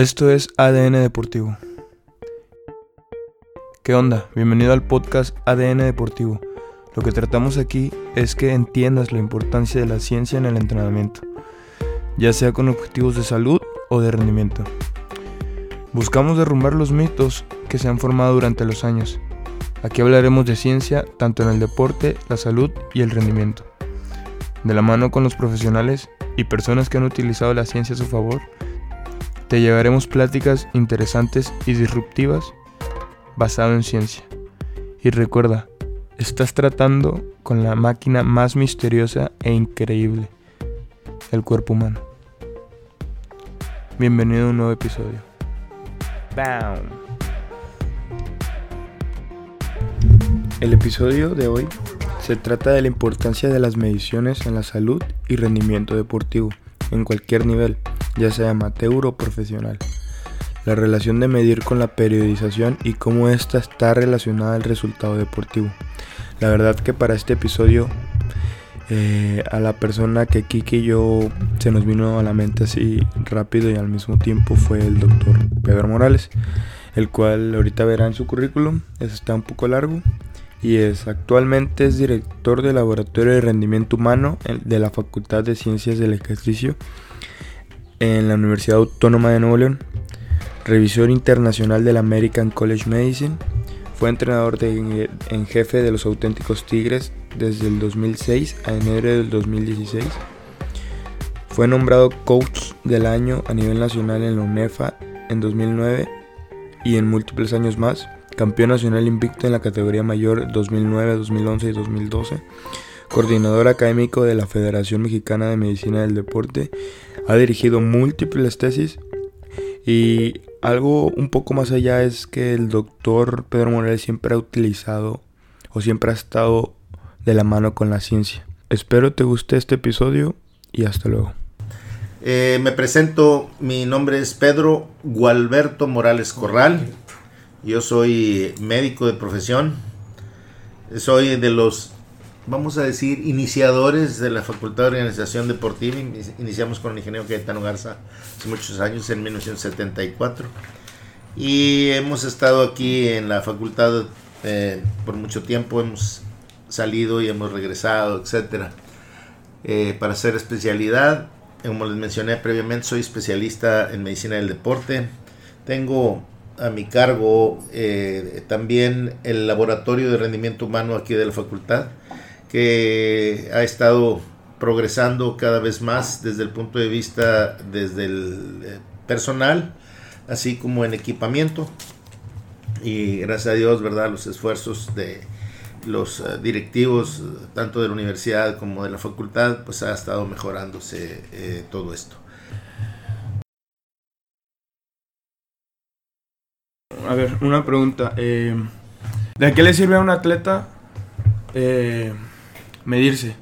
Esto es ADN Deportivo. ¿Qué onda? Bienvenido al podcast ADN Deportivo. Lo que tratamos aquí es que entiendas la importancia de la ciencia en el entrenamiento, ya sea con objetivos de salud o de rendimiento. Buscamos derrumbar los mitos que se han formado durante los años. Aquí hablaremos de ciencia tanto en el deporte, la salud y el rendimiento. De la mano con los profesionales y personas que han utilizado la ciencia a su favor, te llevaremos pláticas interesantes y disruptivas basado en ciencia. Y recuerda, estás tratando con la máquina más misteriosa e increíble, el cuerpo humano. Bienvenido a un nuevo episodio. ¡Bam! El episodio de hoy se trata de la importancia de las mediciones en la salud y rendimiento deportivo en cualquier nivel ya sea amateur o profesional. La relación de medir con la periodización y cómo ésta está relacionada al resultado deportivo. La verdad que para este episodio eh, a la persona que Kiki y yo se nos vino a la mente así rápido y al mismo tiempo fue el doctor Pedro Morales, el cual ahorita verá en su currículum, está un poco largo y es actualmente es director del laboratorio de rendimiento humano de la Facultad de Ciencias del Ejercicio en la Universidad Autónoma de Nuevo León, revisor internacional del American College Medicine, fue entrenador en jefe de los auténticos Tigres desde el 2006 a enero del 2016. Fue nombrado coach del año a nivel nacional en la UNEFA en 2009 y en múltiples años más. Campeón nacional invicto en la categoría mayor 2009, 2011 y 2012 coordinador académico de la Federación Mexicana de Medicina del Deporte, ha dirigido múltiples tesis y algo un poco más allá es que el doctor Pedro Morales siempre ha utilizado o siempre ha estado de la mano con la ciencia. Espero te guste este episodio y hasta luego. Eh, me presento, mi nombre es Pedro Gualberto Morales Corral. Yo soy médico de profesión. Soy de los vamos a decir, iniciadores de la Facultad de Organización Deportiva. Iniciamos con el ingeniero Cayetano Garza hace muchos años, en 1974. Y hemos estado aquí en la facultad eh, por mucho tiempo, hemos salido y hemos regresado, etcétera, eh, para hacer especialidad. Como les mencioné previamente, soy especialista en medicina del deporte. Tengo a mi cargo eh, también el laboratorio de rendimiento humano aquí de la facultad que ha estado progresando cada vez más desde el punto de vista desde el eh, personal, así como en equipamiento. Y gracias a Dios, ¿verdad? Los esfuerzos de los eh, directivos, tanto de la universidad como de la facultad, pues ha estado mejorándose eh, todo esto. A ver, una pregunta. ¿De qué le sirve a un atleta medirse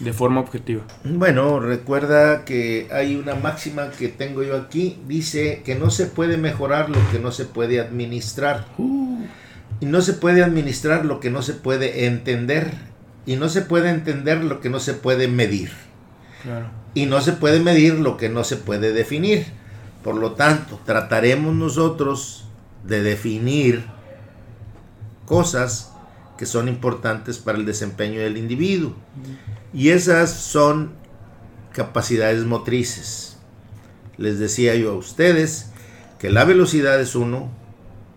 de forma objetiva? Bueno, recuerda que hay una máxima que tengo yo aquí, dice que no se puede mejorar lo que no se puede administrar. Uh. Y no se puede administrar lo que no se puede entender. Y no se puede entender lo que no se puede medir. Y no se puede medir lo que no se puede definir. Por lo tanto, trataremos nosotros de definir cosas que son importantes para el desempeño del individuo. Y esas son capacidades motrices. Les decía yo a ustedes que la velocidad es uno,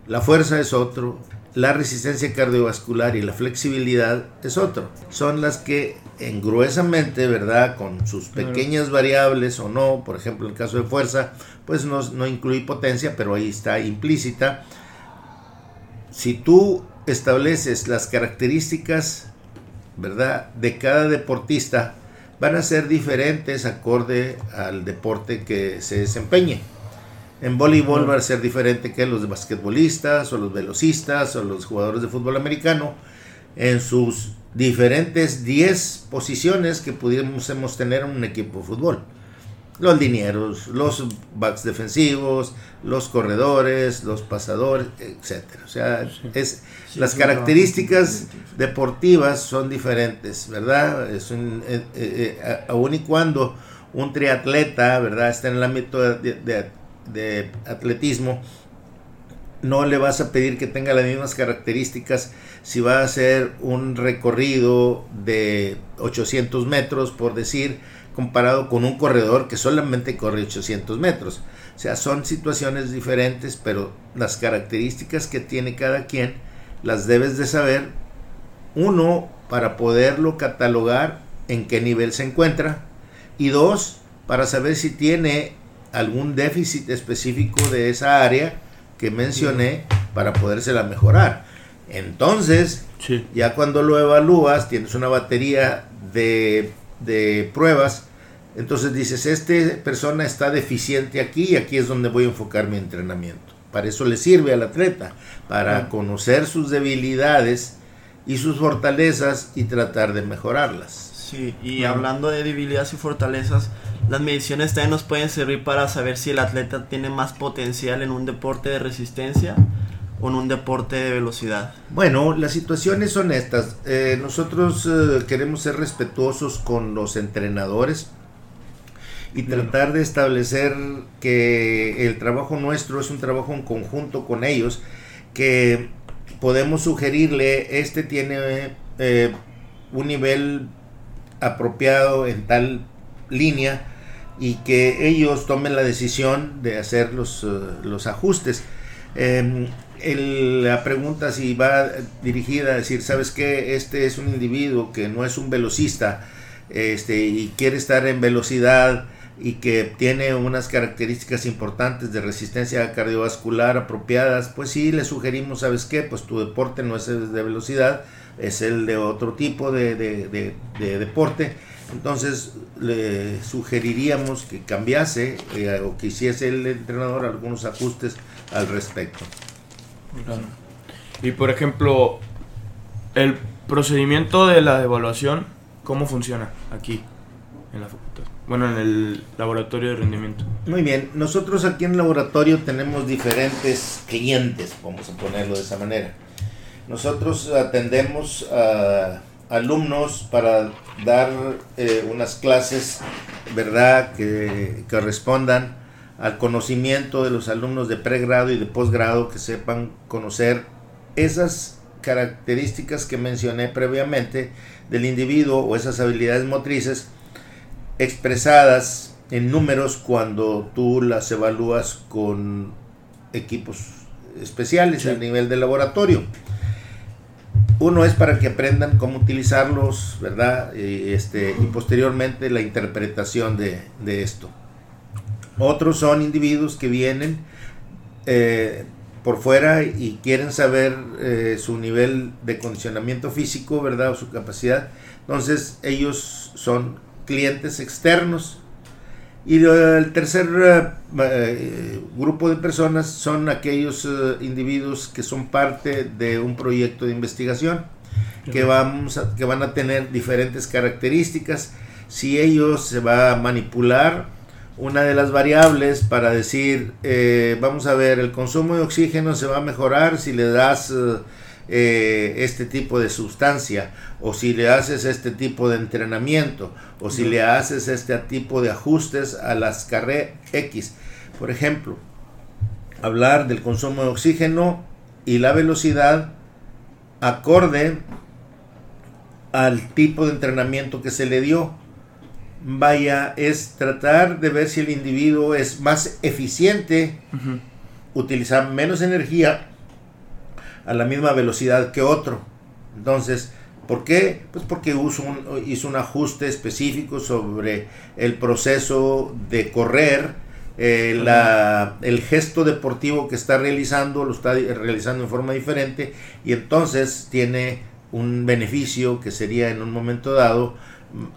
la fuerza es otro, la resistencia cardiovascular y la flexibilidad es otro. Son las que engruesamente, ¿verdad? Con sus pequeñas variables o no, por ejemplo, en el caso de fuerza, pues no, no incluye potencia, pero ahí está implícita. Si tú estableces las características, ¿verdad?, de cada deportista, van a ser diferentes acorde al deporte que se desempeñe. En voleibol va a ser diferente que los basquetbolistas o los velocistas o los jugadores de fútbol americano en sus diferentes 10 posiciones que pudiéramos tener en un equipo de fútbol los linieros, los backs defensivos, los corredores, los pasadores, etcétera. O sea, es las características deportivas son diferentes, ¿verdad? Es un, eh, eh, eh, aun y cuando un triatleta, ¿verdad? Está en el ámbito de, de atletismo, no le vas a pedir que tenga las mismas características si va a hacer un recorrido de 800 metros, por decir, comparado con un corredor que solamente corre 800 metros. O sea, son situaciones diferentes, pero las características que tiene cada quien las debes de saber. Uno, para poderlo catalogar en qué nivel se encuentra. Y dos, para saber si tiene algún déficit específico de esa área que mencioné para podérsela mejorar. Entonces, ya cuando lo evalúas, tienes una batería de, de pruebas, entonces dices, esta persona está deficiente aquí y aquí es donde voy a enfocar mi entrenamiento. Para eso le sirve al atleta, para conocer sus debilidades y sus fortalezas y tratar de mejorarlas. Sí, y hablando de debilidades y fortalezas, las mediciones también nos pueden servir para saber si el atleta tiene más potencial en un deporte de resistencia o en un deporte de velocidad. Bueno, las situaciones son estas. Eh, nosotros eh, queremos ser respetuosos con los entrenadores y tratar de establecer que el trabajo nuestro es un trabajo en conjunto con ellos, que podemos sugerirle, este tiene eh, un nivel apropiado en tal línea, y que ellos tomen la decisión de hacer los, eh, los ajustes. Em, la pregunta si va dirigida a decir, ¿sabes qué? Este es un individuo que no es un velocista este, y quiere estar en velocidad y que tiene unas características importantes de resistencia cardiovascular apropiadas, pues sí, le sugerimos, ¿sabes qué? Pues tu deporte no es el de velocidad, es el de otro tipo de, de deporte entonces le sugeriríamos que cambiase eh, o que hiciese el entrenador algunos ajustes al respecto. Y por ejemplo, el procedimiento de la evaluación, ¿cómo funciona aquí en la? Bueno, en el laboratorio de rendimiento. Muy bien, nosotros aquí en el laboratorio tenemos diferentes clientes, vamos a ponerlo de esa manera. Nosotros atendemos a alumnos para dar eh, unas clases, ¿verdad?, que correspondan al conocimiento de los alumnos de pregrado y de posgrado que sepan conocer esas características que mencioné previamente del individuo o esas habilidades motrices expresadas en números cuando tú las evalúas con equipos especiales a nivel de laboratorio. Uno es para que aprendan cómo utilizarlos, ¿verdad? Y, este, y posteriormente la interpretación de, esto. Otros son individuos que vienen eh, por fuera y quieren saber eh, su nivel de condicionamiento físico, ¿verdad? O su capacidad. Entonces ellos son clientes externos y el tercer eh, eh, grupo de personas son aquellos eh, individuos que son parte de un proyecto de investigación que, vamos que van a tener diferentes características. Si ellos se va a manipular una de las variables para decir, vamos a ver, el consumo de oxígeno se va a mejorar si le das eh, este tipo de sustancia, o si le haces este tipo de entrenamiento, o si le haces este tipo de ajustes a las carreras X. Por ejemplo, hablar del consumo de oxígeno y la velocidad acorde al tipo de entrenamiento que se le dio. Vaya, es tratar de ver si el individuo es más eficiente, utilizar menos energía a la misma velocidad que otro. Entonces, ¿por qué? Pues porque hizo un, hizo un ajuste específico sobre el proceso de correr, eh, la, el gesto deportivo que está realizando, lo está realizando en forma diferente y entonces tiene un beneficio que sería en un momento dado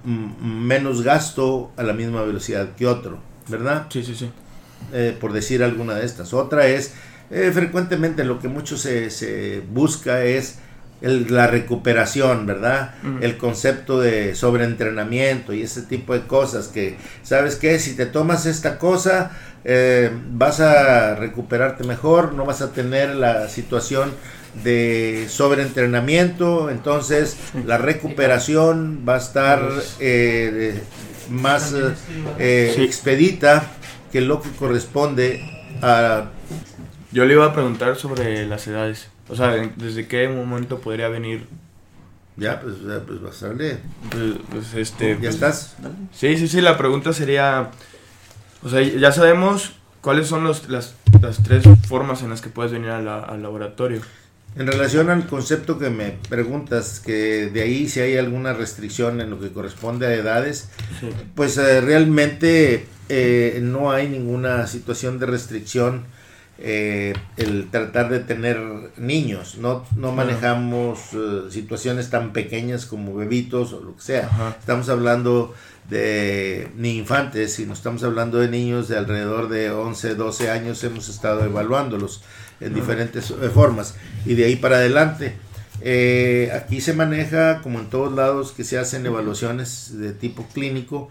menos gasto a la misma velocidad que otro, ¿verdad? Sí, sí, sí. Eh, por decir alguna de estas. Otra es eh, frecuentemente lo que mucho se, busca es la recuperación, ¿verdad? El concepto de sobreentrenamiento y ese tipo de cosas que, ¿sabes qué? Si te tomas esta cosa, eh, vas a recuperarte mejor, no vas a tener la situación de sobreentrenamiento, entonces la recuperación va a estar eh, más expedita que lo que corresponde a... Yo le iba a preguntar sobre las edades. O sea, ¿desde qué momento podría venir? Ya, pues, pues darle. Pues, pues, este... ¿Ya pues, estás? Sí, sí, sí, la pregunta sería... O sea, ya sabemos cuáles son los, las, las tres formas en las que puedes venir a la- al laboratorio. En relación al concepto que me preguntas, que de ahí si hay alguna restricción en lo que corresponde a edades, Sí. pues eh, realmente eh, no hay ninguna situación de restricción eh, el tratar de tener niños. No, no manejamos eh, situaciones tan pequeñas como bebitos o lo que sea. Ajá. Estamos hablando de ni infantes, sino estamos hablando de niños de alrededor de 11, 12 años. Hemos estado evaluándolos en diferentes eh, formas. Y de ahí para adelante. Eh, aquí se maneja, como en todos lados, que se hacen evaluaciones de tipo clínico.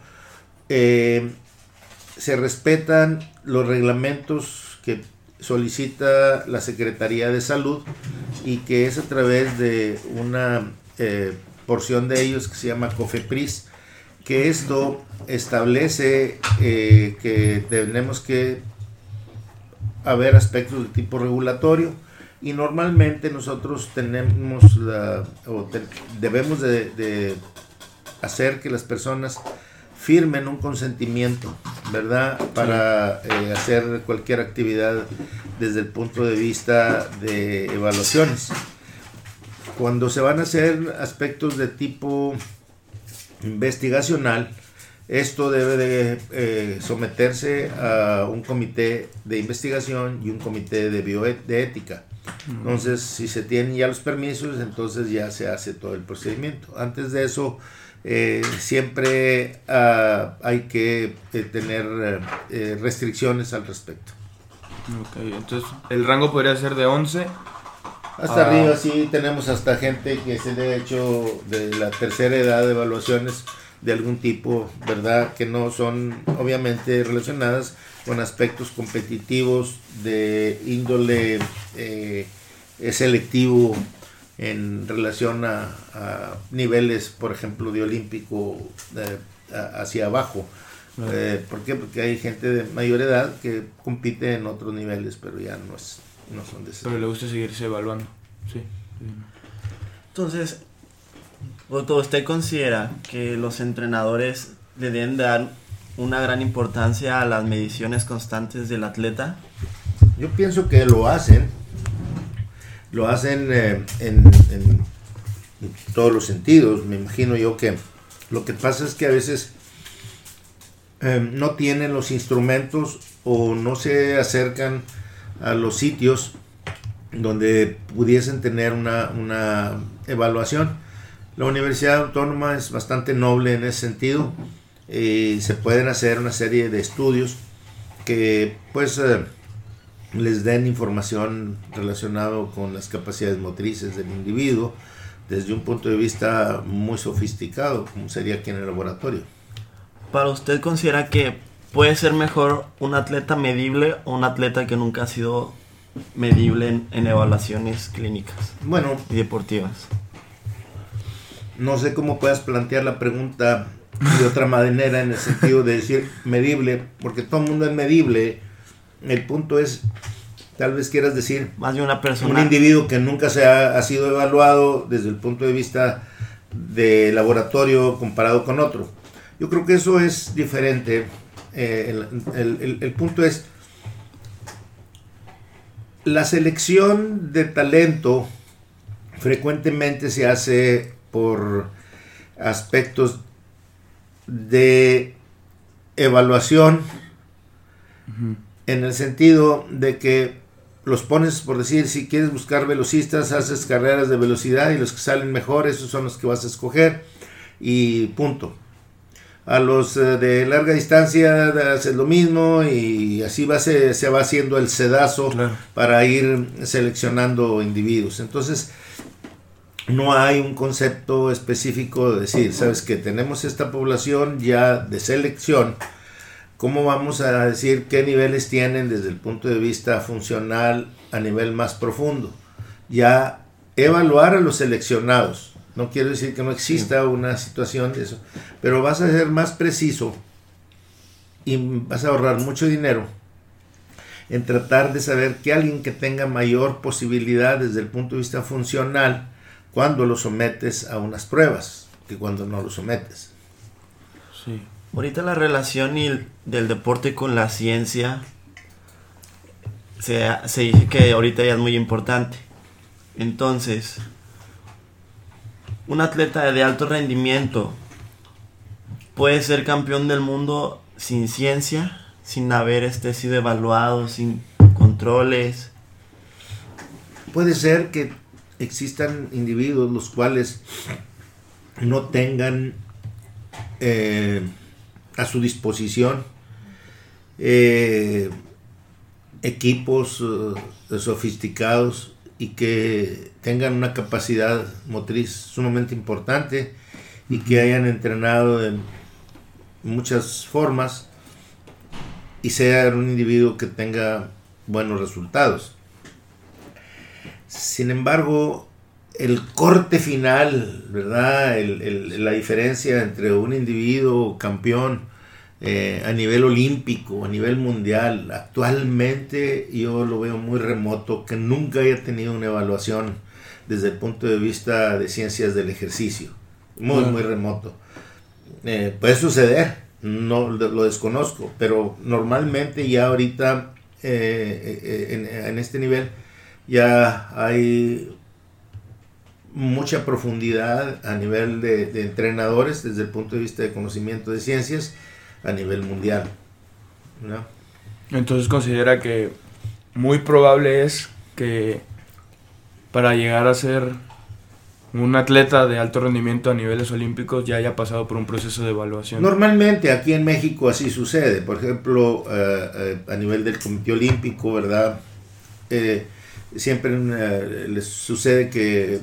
eh, se respetan los reglamentos que solicita la Secretaría de Salud y que es a través de una eh, porción de ellos que se llama COFEPRIS, que esto establece eh, que tenemos que haber aspectos de tipo regulatorio y normalmente nosotros tenemos la, o debemos de, de hacer que las personas firmen un consentimiento, ¿verdad? Para eh, hacer cualquier actividad desde el punto de vista de evaluaciones. Cuando se van a hacer aspectos de tipo investigacional, esto debe de eh, someterse a un comité de investigación y un comité de bioética. Entonces, si se tienen ya los permisos, entonces ya se hace todo el procedimiento. Antes de eso, eh, siempre ah, hay que eh, tener eh, restricciones al respecto. Ok, entonces el rango podría ser de 11. Hasta arriba sí tenemos hasta gente que se le ha hecho de la tercera edad de evaluaciones de algún tipo, ¿verdad? Que no son obviamente relacionadas con aspectos competitivos de índole selectivo en relación a, a niveles, por ejemplo, de olímpico eh, a- hacia abajo. Claro. Eh, ¿Por qué? Porque hay gente de mayor edad que compite en otros niveles, pero ya no, es, no son de ese Pero le gusta seguirse evaluando. Sí. Entonces, ¿usted considera que los entrenadores le deben dar una gran importancia a las mediciones constantes del atleta? Yo pienso que lo hacen, lo hacen eh, en, en todos los sentidos. Me imagino yo que lo que pasa es que a veces eh, no tienen los instrumentos o no se acercan a los sitios donde pudiesen tener una, una evaluación. La Universidad Autónoma es bastante noble en ese sentido y se pueden hacer una serie de estudios que pues eh, les den información relacionado con las capacidades motrices del individuo desde un punto de vista muy sofisticado como sería aquí en el laboratorio. ¿Para usted considera que puede ser mejor un atleta medible o un atleta que nunca ha sido medible en, en evaluaciones clínicas Bueno, y deportivas? no sé cómo puedas plantear la pregunta de otra manera en el sentido de decir medible, porque todo el mundo es medible. El punto es, tal vez quieras decir, Más de una un persona... individuo que nunca se ha, ha sido evaluado desde el punto de vista de laboratorio comparado con otro. Yo creo que eso es diferente. Eh, el, el- el- el punto es, la selección de talento frecuentemente se hace por aspectos de evaluación en el sentido de que los pones, por decir, si quieres buscar velocistas, haces carreras de velocidad y los que salen mejor, esos son los que vas a escoger y punto. A los eh, de larga distancia haces lo mismo y así va, se, se va haciendo el sedazo Claro. para ir seleccionando individuos. Entonces, no hay un concepto específico de decir, sabes que tenemos esta población ya de selección, ¿cómo vamos a decir qué niveles tienen desde el punto de vista funcional a nivel más profundo? Ya evaluar a los seleccionados. No quiero decir que no exista una situación de eso, pero vas a ser más preciso y vas a ahorrar mucho dinero en tratar de saber que alguien que tenga mayor posibilidad desde el punto de vista funcional, cuando lo sometes a unas pruebas, que cuando no lo sometes. Sí. Ahorita la relación del deporte con la ciencia se, se dice que ahorita ya es muy importante. Entonces, un atleta de alto rendimiento puede ser campeón del mundo sin ciencia, sin haber este sido evaluado, sin controles. Puede ser que existan individuos los cuales no tengan eh, a su disposición eh, equipos eh, sofisticados y que tengan una capacidad motriz sumamente importante y que hayan entrenado en muchas formas y sea un individuo que tenga buenos resultados. Sin embargo, el corte final, ¿verdad? la diferencia entre un individuo campeón eh, a nivel olímpico, a nivel mundial, actualmente yo lo veo muy remoto, que nunca haya tenido una evaluación desde el punto de vista de ciencias del ejercicio. Muy, muy remoto. Eh, puede suceder, no lo desconozco, pero normalmente ya ahorita eh, en, este nivel ya hay mucha profundidad a nivel de, de entrenadores desde el punto de vista de conocimiento de ciencias a nivel mundial. Entonces considera que muy probable es que para llegar a ser un atleta de alto rendimiento a niveles olímpicos ya haya pasado por un proceso de evaluación. Normalmente aquí en México así sucede. Por ejemplo, eh, eh, a nivel del Comité Olímpico, ¿verdad? Eh, siempre les sucede que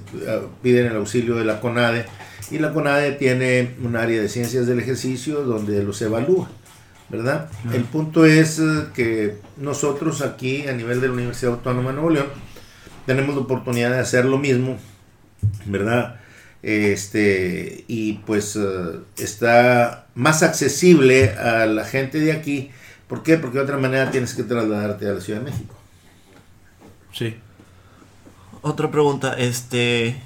piden el auxilio de la CONADE y la CONADE tiene un área de ciencias del ejercicio donde los evalúa, ¿verdad? El punto es eh, que nosotros aquí a nivel de la Universidad Autónoma de Nuevo León tenemos la oportunidad de hacer lo mismo, ¿verdad? Este, y pues eh, está más accesible a la gente de aquí. ¿Por qué? Porque de otra manera tienes que trasladarte a la Ciudad de México. Sí. Otra pregunta, este,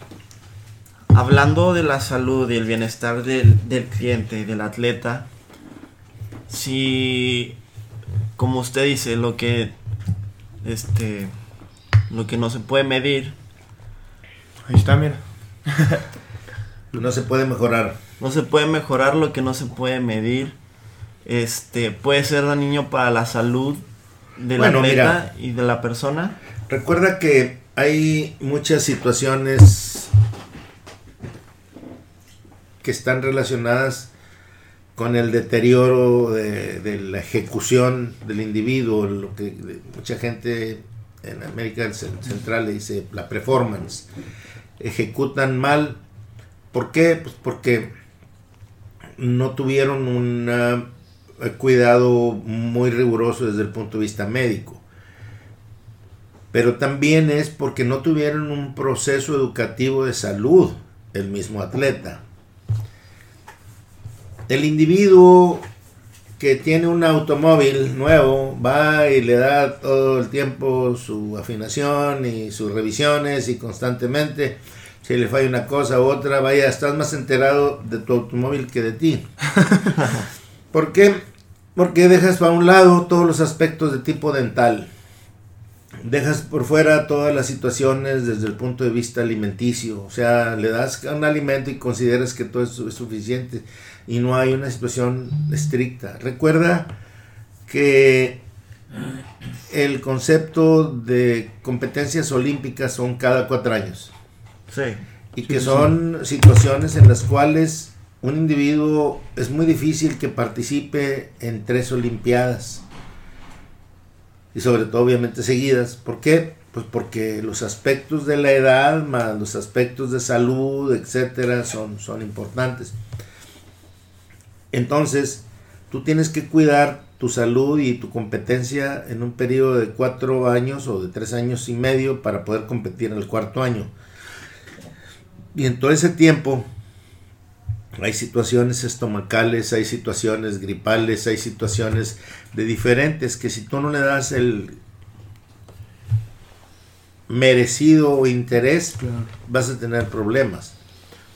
hablando de la salud y el bienestar del, del cliente, del atleta, si, como usted dice, lo que, este, lo que no se puede medir. Ahí está, mira. no se puede mejorar. No se puede mejorar lo que no se puede medir. Este, puede ser dañino para la salud del atleta y de la persona. Recuerda que hay muchas situaciones que están relacionadas con el deterioro de, la ejecución del individuo, lo que mucha gente en América Central le dice la performance. Ejecutan mal. ¿Por qué? Pues porque no tuvieron un eh, cuidado muy riguroso desde el punto de vista médico. Pero también es porque no tuvieron un proceso educativo de salud el mismo atleta el individuo que tiene un automóvil nuevo va y le da todo el tiempo su afinación y sus revisiones y constantemente si le falla una cosa u otra, vaya, estás más enterado de tu automóvil que de ti. ¿Por qué? Porque dejas a un lado todos los aspectos de tipo dental. Dejas por fuera todas las situaciones desde el punto de vista alimenticio. O sea, le das un alimento y consideras que todo eso es suficiente y no hay una situación estricta. Recuerda que el concepto de competencias olímpicas son cada cuatro años. Sí. Y que son situaciones en las cuales un individuo es muy difícil que participe en tres olimpiadas. Y sobre todo obviamente seguidas. ¿Por qué? Pues porque los aspectos de la edad, más los aspectos de salud, etcétera, son, son importantes. Entonces, tú tienes que cuidar tu salud y tu competencia en un periodo de cuatro años o de tres años y medio para poder competir en el cuarto año. Y en todo ese tiempo hay situaciones estomacales, hay situaciones gripales, hay situaciones de diferentes que si tú no le das el merecido interés, vas a tener problemas.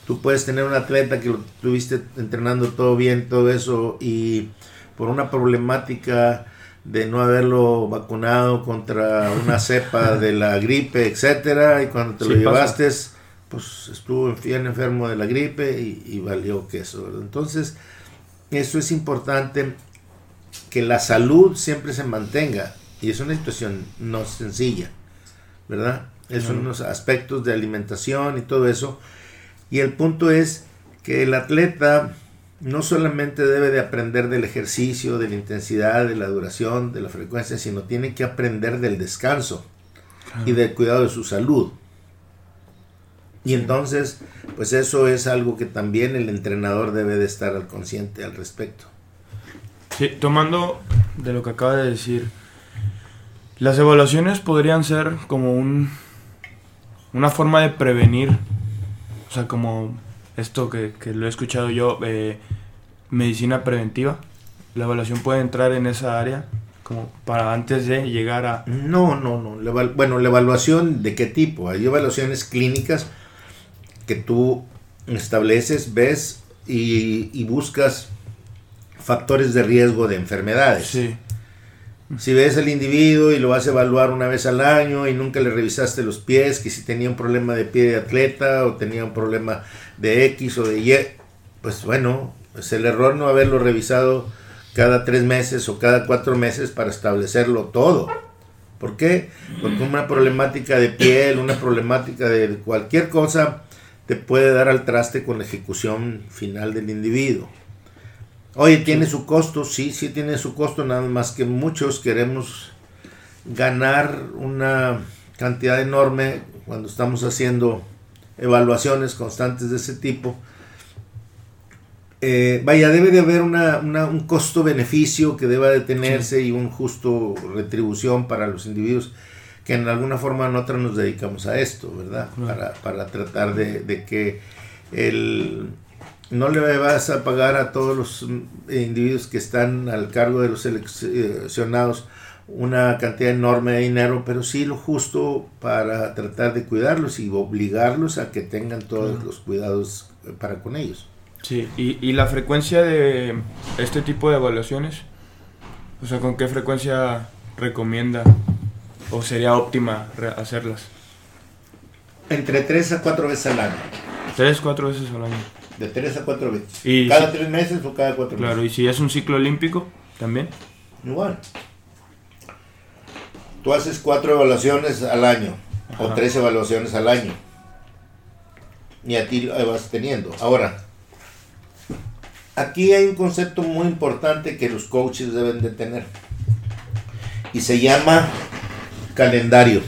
Tú puedes tener un atleta que lo tuviste entrenando todo bien, todo eso, y por una problemática de no haberlo vacunado contra una cepa de la gripe, etcétera, y cuando te lo llevaste, pues estuvo bien enfermo de la gripe y, valió queso. Entonces, eso es importante que la salud siempre se mantenga y es una situación no sencilla, ¿verdad? Es unos aspectos de alimentación y todo eso. Y el punto es que el atleta no solamente debe de aprender del ejercicio, de la intensidad, de la duración, de la frecuencia, sino tiene que aprender del descanso y del cuidado de su salud. Y entonces, pues eso es algo que también el entrenador debe de estar al consciente al respecto. Sí, tomando de lo que acaba de decir, las evaluaciones podrían ser como un una forma de prevenir, o sea, como esto que, lo he escuchado yo, eh, medicina preventiva. La evaluación puede entrar en esa área como para antes de llegar a... No, no, no. bueno, la evaluación de qué tipo. Hay evaluaciones clínicas que tú estableces, ves y, y buscas factores de riesgo de enfermedades. Sí. Si ves al individuo y lo vas a evaluar una vez al año y nunca le revisaste los pies, que si tenía un problema de pie de atleta o tenía un problema de X o de Y, pues bueno, es el error no haberlo revisado cada tres meses o cada cuatro meses para establecerlo todo. ¿Por qué? Porque una problemática de piel, una problemática de cualquier cosa, te puede dar al traste con la ejecución final del individuo. Oye, tiene su costo, sí, sí tiene su costo, nada más que muchos queremos ganar una cantidad enorme cuando estamos haciendo evaluaciones constantes de ese tipo. Eh, vaya, debe de haber una, un costo-beneficio que deba de tenerse y un justo retribución para los individuos que en alguna forma nosotros nos dedicamos a esto, ¿verdad? Para, para, tratar de, de que el, no le vas a pagar a todos los individuos que están al cargo de los seleccionados una cantidad enorme de dinero, pero sí lo justo para tratar de cuidarlos y obligarlos a que tengan todos los cuidados para con ellos. Sí, y, y la frecuencia de este tipo de evaluaciones, o sea, ¿con qué frecuencia recomienda o sería óptima hacerlas? Entre 3 a 4 veces al año. 3, 4 veces al año. De tres a cuatro veces. ¿Cada tres meses o cada cuatro meses? Claro, y si es un ciclo olímpico, también. Igual. Tú haces cuatro evaluaciones al año, o tres evaluaciones al año. Y a ti vas teniendo. Ahora, aquí hay un concepto muy importante que los coaches deben de tener. Y se llama calendario.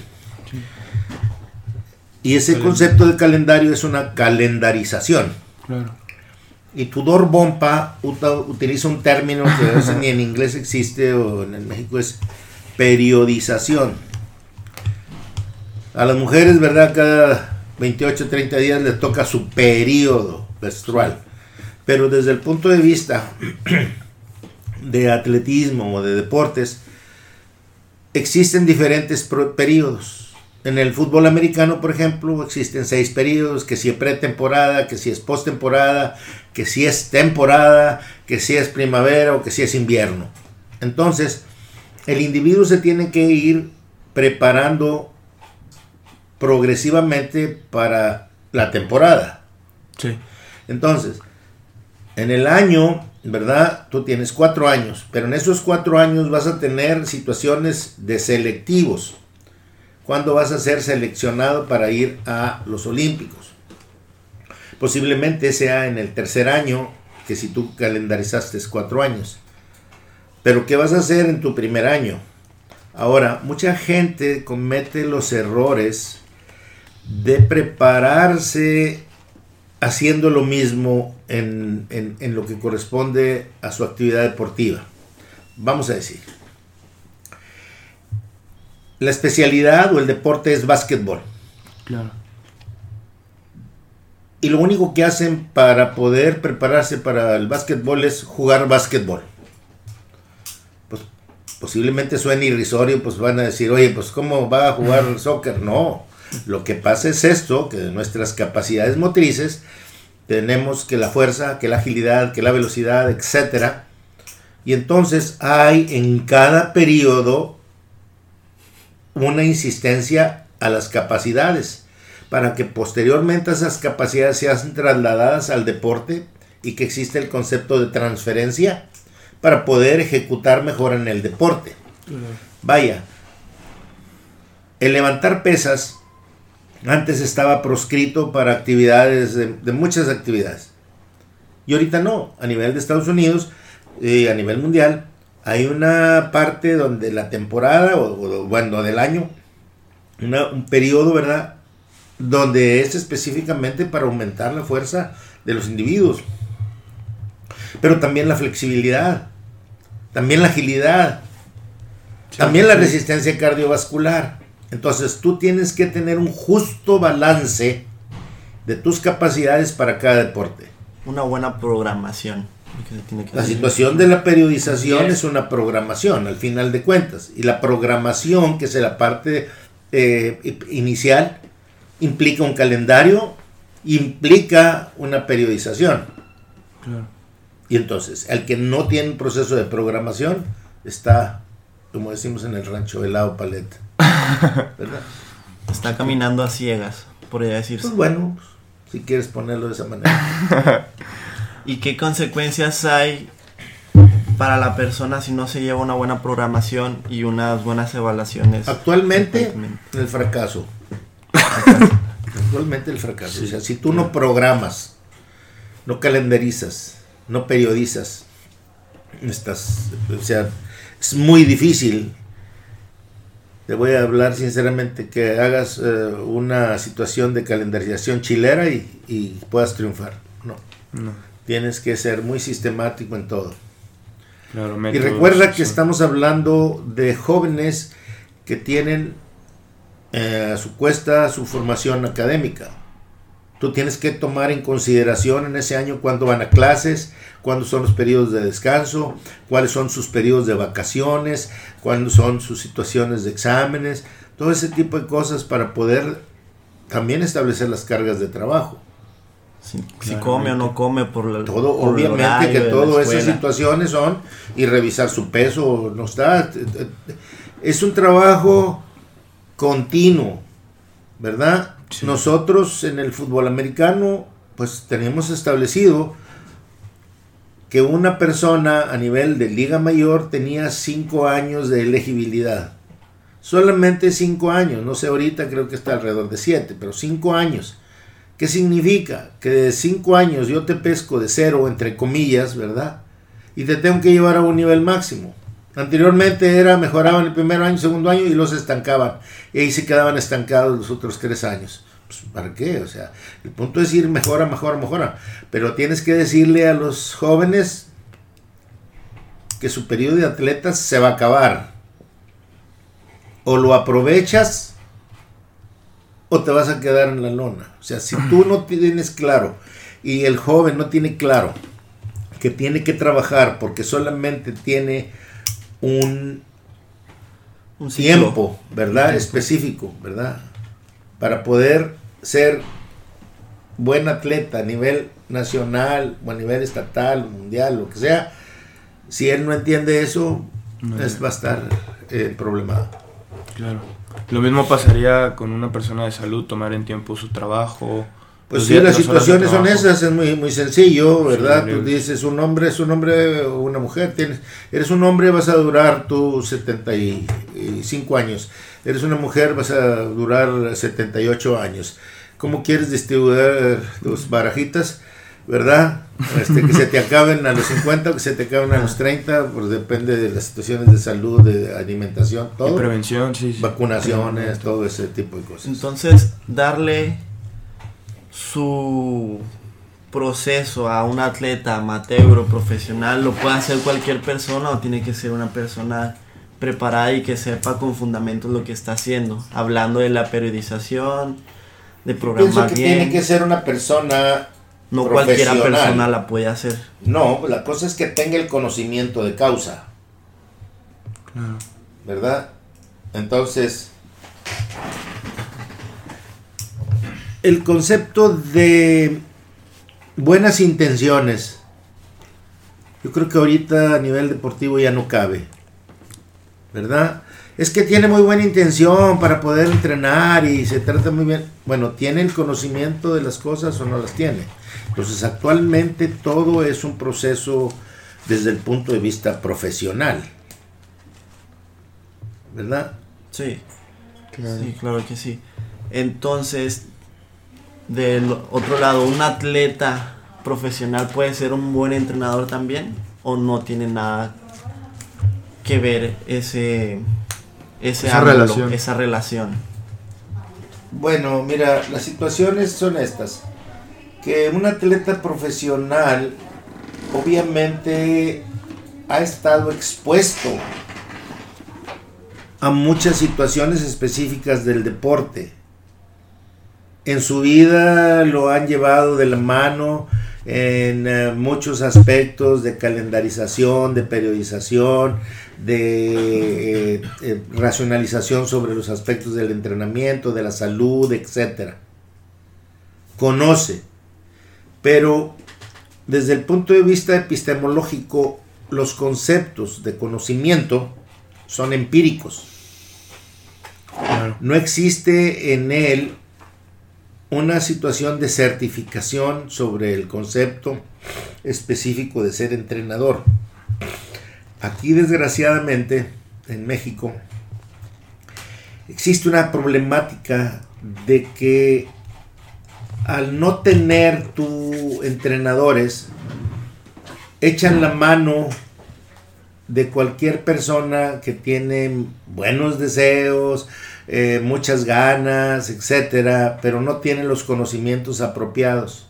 Y ese concepto de calendario es una calendarización. Y Tudor Bompa utiliza un término que ni en inglés existe o en México es periodización. A las mujeres, ¿verdad? Cada 28, 30 días les toca su periodo menstrual. Pero desde el punto de vista de atletismo o de deportes, existen diferentes periodos. En el fútbol americano, por ejemplo, existen seis periodos, que si es pretemporada, que si es postemporada, que si es temporada, que si es primavera o que si es invierno. Entonces, el individuo se tiene que ir preparando progresivamente para la temporada. Sí. Entonces, en el año, ¿verdad? Tú tienes cuatro años, pero en esos cuatro años vas a tener situaciones de selectivos cuándo vas a ser seleccionado para ir a los Olímpicos. Posiblemente sea en el tercer año, que si tú calendarizaste cuatro años. Pero ¿qué vas a hacer en tu primer año? Ahora, mucha gente comete los errores de prepararse haciendo lo mismo en, en lo que corresponde a su actividad deportiva. Vamos a decir, la especialidad o el deporte es básquetbol. Claro. Y lo único que hacen para poder prepararse para el básquetbol es jugar básquetbol. Pues posiblemente suene irrisorio, pues van a decir, oye, pues ¿cómo va a jugar soccer? No, lo que pasa es esto, que de nuestras capacidades motrices tenemos que la fuerza, que la agilidad, que la velocidad, etcétera. Y entonces hay en cada periodo una insistencia a las capacidades para que posteriormente esas capacidades sean trasladadas al deporte y que existe el concepto de transferencia para poder ejecutar mejor en el deporte. Vaya, el levantar pesas antes estaba proscrito para actividades, de, muchas actividades. Y ahorita no, a nivel de Estados Unidos y a nivel mundial, hay una parte donde la temporada, o, bueno, del año, un periodo, ¿verdad? Donde es específicamente para aumentar la fuerza de los individuos. Pero también la flexibilidad, también la agilidad, también la resistencia cardiovascular. Entonces tú tienes que tener un justo balance de tus capacidades para cada deporte. Una buena programación. la situación de la periodización es una programación, al final de cuentas. Y la programación, que es la parte eh, inicial, implica un calendario, implica una periodización. Y entonces, el que no tiene un proceso de programación está, como decimos en el rancho, helado paleta. Está caminando a ciegas, podría decirse. Pues bueno, si quieres ponerlo de esa manera. ¿Y qué consecuencias hay para la persona si no se lleva una buena programación y unas buenas evaluaciones? Actualmente, el fracaso. Actualmente el fracaso. O sea, si tú no programas, no calendarizas, no periodizas, estás, o sea, es muy difícil te voy a hablar sinceramente que hagas eh, una situación de calendarización chilera y, puedas triunfar. No. no. Tienes que ser muy sistemático en todo. y recuerda que estamos hablando de jóvenes que tienen eh, a su cuesta su formación académica. Tú tienes que tomar en consideración en ese año cuándo van a clases, cuándo son los periodos de descanso, cuáles son sus periodos de vacaciones, cuándo son sus situaciones de exámenes, todo ese tipo de cosas para poder también establecer las cargas de trabajo. si come o no come por la todo obviamente que todas esas situaciones son y revisar su peso no está es un trabajo continuo verdad nosotros en el fútbol americano pues tenemos establecido que una persona a nivel de Liga Mayor tenía cinco años de elegibilidad. Solamente cinco años, no sé ahorita creo que está alrededor de siete, pero cinco años. ¿Qué significa? Que de cinco años yo te pesco de cero, entre comillas, ¿verdad? Y te tengo que llevar a un nivel máximo. Anteriormente era mejoraban el primer año, segundo año y los estancaban. Y ahí se quedaban estancados los otros tres años. Pues, ¿Para qué? O sea, el punto es ir mejora, mejora, mejora. Pero tienes que decirle a los jóvenes que su periodo de atletas se va a acabar. O lo aprovechas o te vas a quedar en la lona. O sea, si tú no tienes claro y el joven no tiene claro que tiene que trabajar porque solamente tiene un, un tiempo, ¿verdad? Específico, ¿verdad? para poder ser buen atleta a nivel nacional o a nivel estatal, mundial, lo que sea, si él no entiende eso, es, va a estar eh, problemado. Claro. Lo mismo pasaría con una persona de salud, tomar en tiempo su trabajo, pues sí, las situaciones son esas, es muy, muy sencillo, ¿verdad? Tú dices, un hombre es un hombre o una mujer, tienes, eres un hombre, vas a durar tus 75 años, eres una mujer, vas a durar 78 años. ¿Cómo quieres distribuir tus barajitas? ¿Verdad? Este, que se te acaben a los 50 o que se te acaben a los 30, pues depende de las situaciones de salud, de alimentación, todo. prevención, sí. Vacunaciones, todo ese tipo de cosas. Entonces, darle su proceso a un atleta amateur o profesional lo puede hacer cualquier persona o tiene que ser una persona preparada y que sepa con fundamentos lo que está haciendo, hablando de la periodización, de programar que Tiene que ser una persona no cualquiera persona la puede hacer. No, la cosa es que tenga el conocimiento de causa. ¿Verdad? Entonces, el concepto de buenas intenciones, yo creo que ahorita a nivel deportivo ya no cabe, ¿verdad? Es que tiene muy buena intención para poder entrenar y se trata muy bien. Bueno, ¿tiene el conocimiento de las cosas o no las tiene? Entonces, actualmente todo es un proceso desde el punto de vista profesional. ¿Verdad? Sí. Claro. Sí, claro que sí. Entonces, del otro lado, un atleta profesional puede ser un buen entrenador también o no tiene nada que ver ese, esa, relación. esa relación. Bueno, mira, las situaciones son estas. Que un atleta profesional obviamente ha estado expuesto a muchas situaciones específicas del deporte. En su vida lo han llevado de la mano en eh, muchos aspectos de calendarización, de periodización, de eh, eh, racionalización sobre los aspectos del entrenamiento, de la salud, etc. Conoce, pero desde el punto de vista epistemológico, los conceptos de conocimiento son empíricos. No existe en él una situación de certificación sobre el concepto específico de ser entrenador. Aquí desgraciadamente en México existe una problemática de que al no tener tu entrenadores echan la mano de cualquier persona que tiene buenos deseos, eh, muchas ganas, etcétera, pero no tiene los conocimientos apropiados.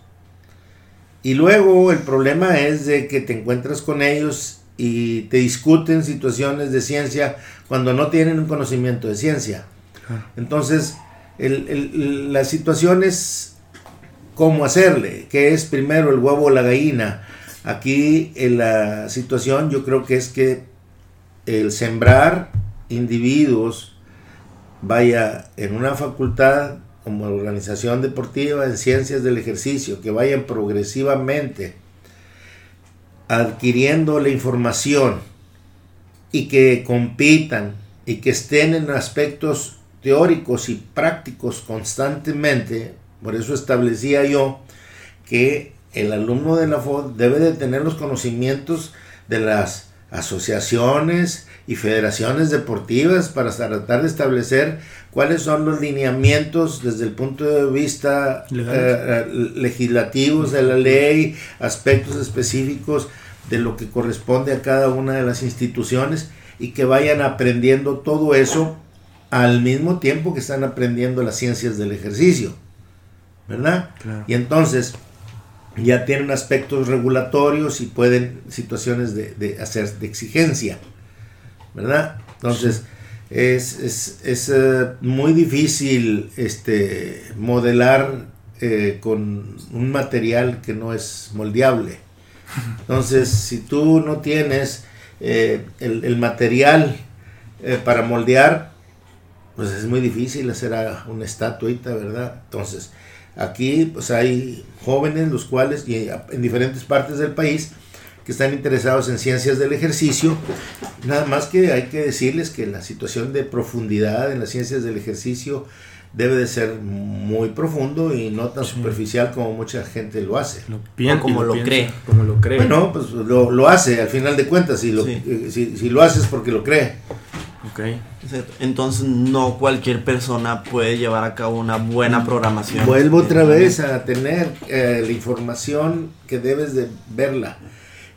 Y luego el problema es de que te encuentras con ellos y te discuten situaciones de ciencia cuando no tienen un conocimiento de ciencia. Entonces, la situación es cómo hacerle, qué es primero el huevo o la gallina. Aquí en la situación yo creo que es que el sembrar individuos vaya en una facultad como organización deportiva en ciencias del ejercicio, que vayan progresivamente adquiriendo la información y que compitan y que estén en aspectos teóricos y prácticos constantemente, por eso establecía yo que el alumno de la FOD debe de tener los conocimientos de las asociaciones y federaciones deportivas para tratar de establecer cuáles son los lineamientos desde el punto de vista eh, eh, legislativos de la ley, aspectos específicos de lo que corresponde a cada una de las instituciones y que vayan aprendiendo todo eso al mismo tiempo que están aprendiendo las ciencias del ejercicio. ¿Verdad? Y entonces ya tienen aspectos regulatorios y pueden situaciones de, hacer de exigencia. ¿Verdad? Entonces es, eh, muy difícil este, modelar eh, con un material que no es moldeable. Entonces, si tú no tienes eh, el, el, material para moldear, pues es muy difícil hacer una estatuita, ¿verdad? Entonces, aquí pues hay jóvenes los cuales y en diferentes partes del país que están interesados en ciencias del ejercicio, nada más que hay que decirles que la situación de profundidad en las ciencias del ejercicio debe de ser muy profundo y no tan superficial como mucha gente lo hace. Lo como lo, cree. Como lo cree. Bueno, pues lo, lo, hace al final de cuentas, si lo, eh, si, si lo haces porque lo cree. Entonces no cualquier persona puede llevar a cabo una buena programación. Vuelvo otra vez a tener eh, la información que debes de verla.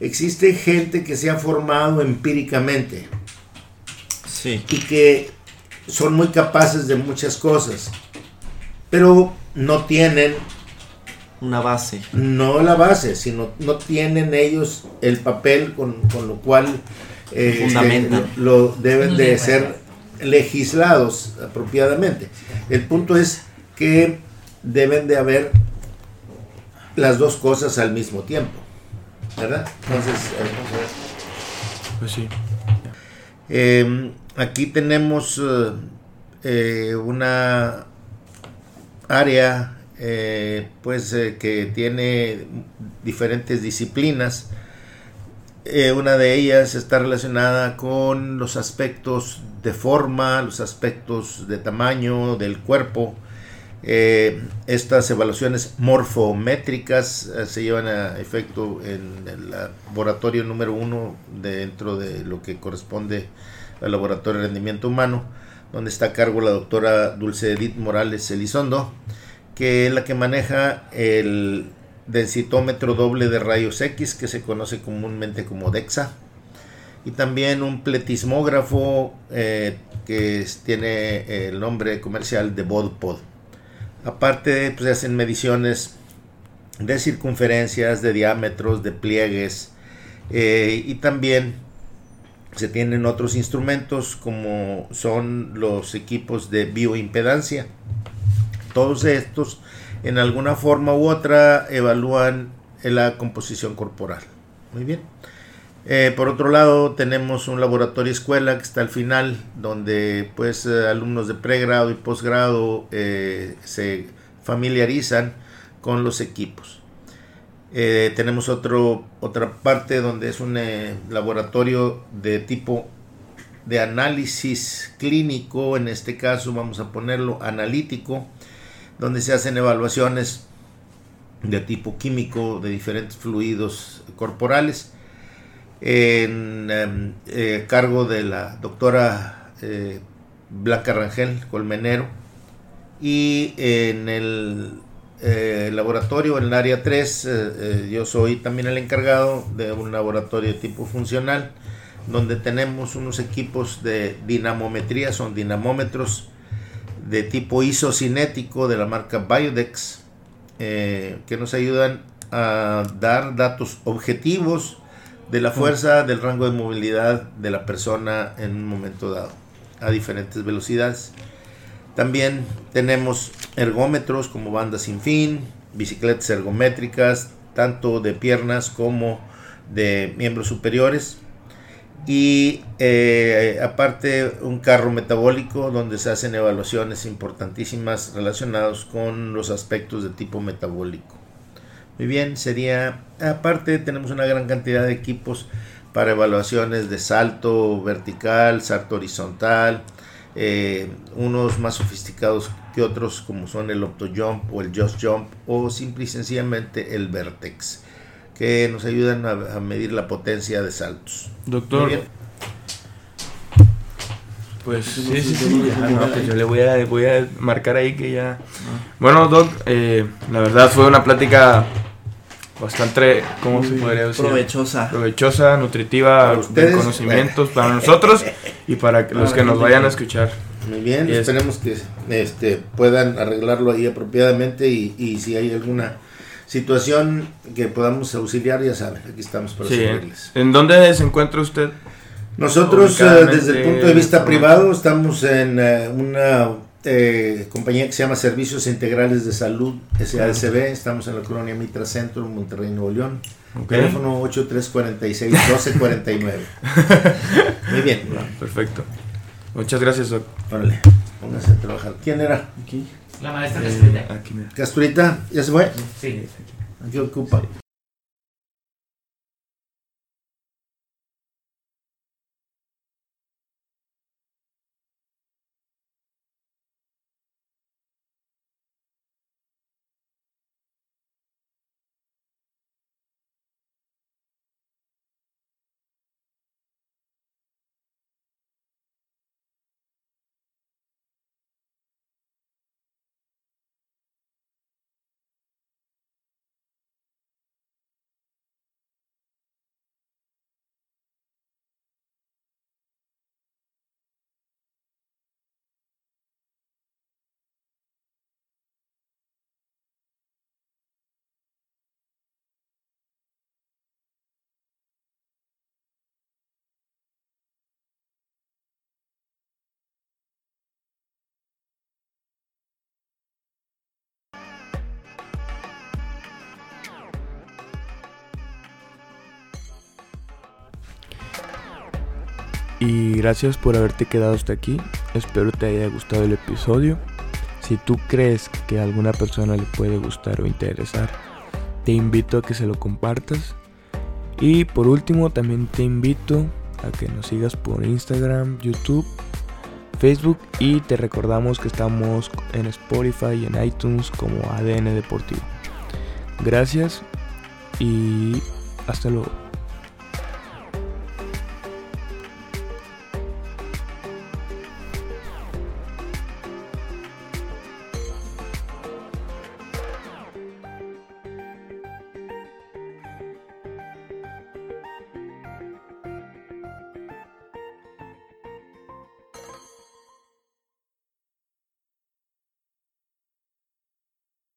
Existe gente que se ha formado empíricamente. Sí. Y que son muy capaces de muchas cosas. Pero no tienen una base. No la base, sino no tienen ellos el papel con, con lo cual este, lo, deben de ser legislados apropiadamente. El punto es que deben de haber las dos cosas al mismo tiempo, ¿verdad? Entonces, pues sí. Eh, aquí tenemos eh, eh, una área eh, pues eh, que tiene diferentes disciplinas. Eh, una de ellas está relacionada con los aspectos de forma, los aspectos de tamaño del cuerpo. Eh, estas evaluaciones morfométricas eh, se llevan a efecto en el laboratorio número uno dentro de lo que corresponde al laboratorio de rendimiento humano, donde está a cargo la doctora Dulce Edith Morales Elizondo, que es la que maneja el densitómetro doble de rayos X, que se conoce comúnmente como DEXA, y también un pletismógrafo eh, que tiene el nombre comercial de BODPOD. Aparte, pues, hacen mediciones de circunferencias, de diámetros, de pliegues, eh, y también se tienen otros instrumentos como son los equipos de bioimpedancia. Todos estos, en alguna forma u otra, evalúan la composición corporal. Muy bien. Eh, por otro lado, tenemos un laboratorio escuela que está al final, donde pues eh, alumnos de pregrado y posgrado eh, se familiarizan con los equipos. Tenemos otro, otra parte donde es un laboratorio de tipo de análisis clínico, en este caso vamos a ponerlo analítico, donde se hacen evaluaciones de tipo químico de diferentes fluidos corporales en em, eh, cargo de la doctora eh, Blanca Rangel Colmenero y en el eh, laboratorio, en el área 3, eh, eh, yo soy también el encargado de un laboratorio de tipo funcional donde tenemos unos equipos de dinamometría, son dinamómetros de tipo isocinético de la marca Biodex que nos ayudan a dar datos objetivos de la fuerza del rango de movilidad de la persona en un momento dado a diferentes velocidades. También tenemos ergómetros como banda sin fin, bicicletas ergométricas, tanto de piernas como de miembros superiores. Y eh, aparte un carro metabólico donde se hacen evaluaciones importantísimas relacionadas con los aspectos de tipo metabólico. Muy bien, sería, aparte tenemos una gran cantidad de equipos para evaluaciones de salto vertical, salto horizontal, eh, unos más sofisticados que otros como son el OptoJump o el Just Jump o simple y sencillamente el Vertex, que nos ayudan a, a medir la potencia de saltos. Muy Doctor, bien. pues sí, sí, sí, ya, no, pues yo le voy a, voy a marcar ahí que ya... Bueno, Doc, eh, la verdad fue una plática bastante, ¿cómo se podría decir? Provechosa. Provechosa, nutritiva, de conocimientos para nosotros y para los que nos vayan a escuchar. Muy bien, Y esperemos que este, puedan arreglarlo ahí apropiadamente y, y si hay alguna situación que podamos auxiliar, ya saben, aquí estamos para Sí, servirles. ¿En dónde se encuentra usted? Nosotros, eh, desde el punto de vista forma- privado, estamos en eh, una eh, compañía que se llama Servicios Integrales de Salud, SASB. Estamos en la colonia Mitra Centro, en Monterrey, Nuevo León. Ok. Teléfono 8346-1249. Muy bien. Perfecto. Muchas gracias, Doc. Órale, póngase a trabajar. ¿Quién era? Aquí. La maestra Eh, Castrita. aquí, mira. ¿Casturita? ¿Ya se fue? Sí. ¿Qué ocupa? Y gracias por haberte quedado hasta aquí. Espero te haya gustado el episodio. Si tú crees que a alguna persona le puede gustar o interesar, te invito a que se lo compartas. Y por último, también te invito a que nos sigas por Instagram, YouTube, Facebook y te recordamos que estamos en Spotify y en iTunes como ADN Deportivo. Gracias y hasta luego.